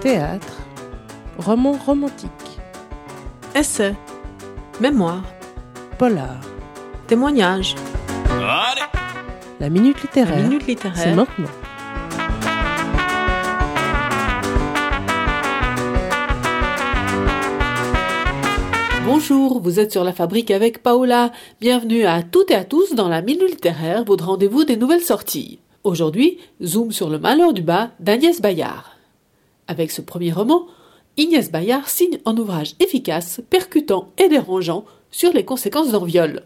Théâtre, roman romantique, Essai. Mémoire. polar, Témoignage. la minute littéraire. La minute C'est littéraire. maintenant. Bonjour, vous êtes sur la fabrique avec Paola. Bienvenue à toutes et à tous dans la minute littéraire, votre rendez-vous des nouvelles sorties. Aujourd'hui, zoom sur le malheur du bas d'Agnès Bayard. Avec ce premier roman, Inès Bayard signe un ouvrage efficace, percutant et dérangeant sur les conséquences d'un viol.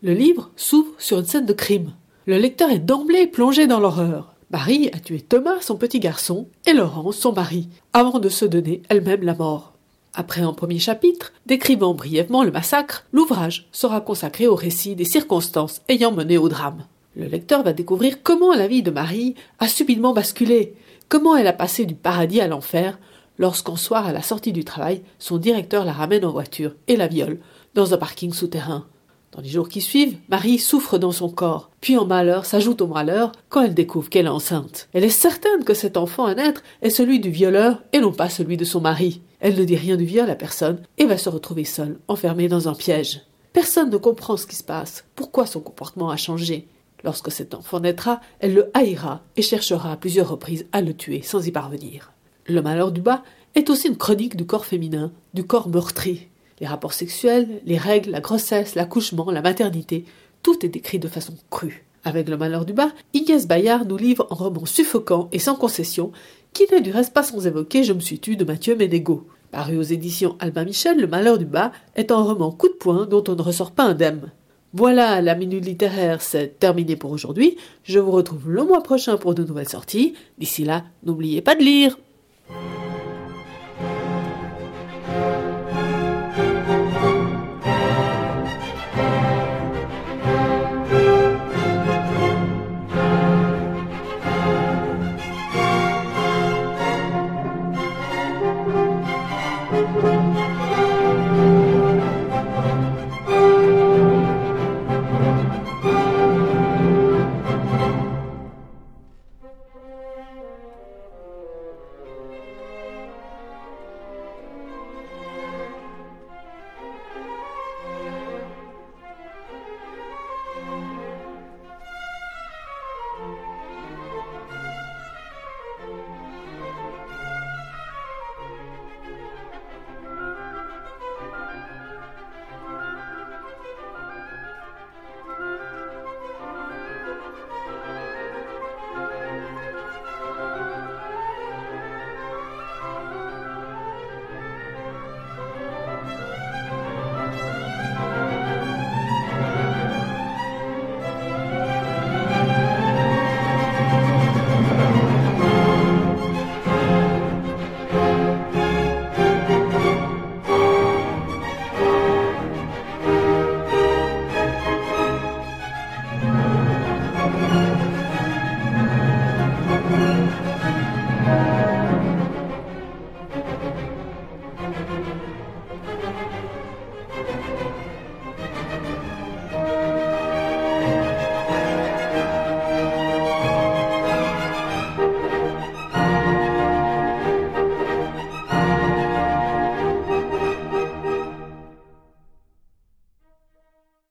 Le livre s'ouvre sur une scène de crime. Le lecteur est d'emblée plongé dans l'horreur. Marie a tué Thomas, son petit garçon, et Laurence, son mari, avant de se donner elle-même la mort. Après un premier chapitre, décrivant brièvement le massacre, l'ouvrage sera consacré au récit des circonstances ayant mené au drame. Le lecteur va découvrir comment la vie de Marie a subitement basculé, comment elle a passé du paradis à l'enfer, lorsqu'un soir à la sortie du travail, son directeur la ramène en voiture et la viole dans un parking souterrain. Dans les jours qui suivent, Marie souffre dans son corps, puis en malheur s'ajoute au malheur quand elle découvre qu'elle est enceinte. Elle est certaine que cet enfant à naître est celui du violeur et non pas celui de son mari. Elle ne dit rien du viol à personne et va se retrouver seule, enfermée dans un piège. Personne ne comprend ce qui se passe, pourquoi son comportement a changé. Lorsque cet enfant naîtra, elle le haïra et cherchera à plusieurs reprises à le tuer sans y parvenir. Le malheur du bas est aussi une chronique du corps féminin, du corps meurtri. Les rapports sexuels, les règles, la grossesse, l'accouchement, la maternité, tout est décrit de façon crue. Avec le malheur du bas, Inès Bayard nous livre un roman suffocant et sans concession, qui n'est du reste pas sans évoquer Je me suis tue de Mathieu Ménégo. Paru aux éditions Albin Michel, Le malheur du bas est un roman coup de poing dont on ne ressort pas indemne. Voilà, la minute littéraire, c'est terminé pour aujourd'hui. Je vous retrouve le mois prochain pour de nouvelles sorties. D'ici là, n'oubliez pas de lire.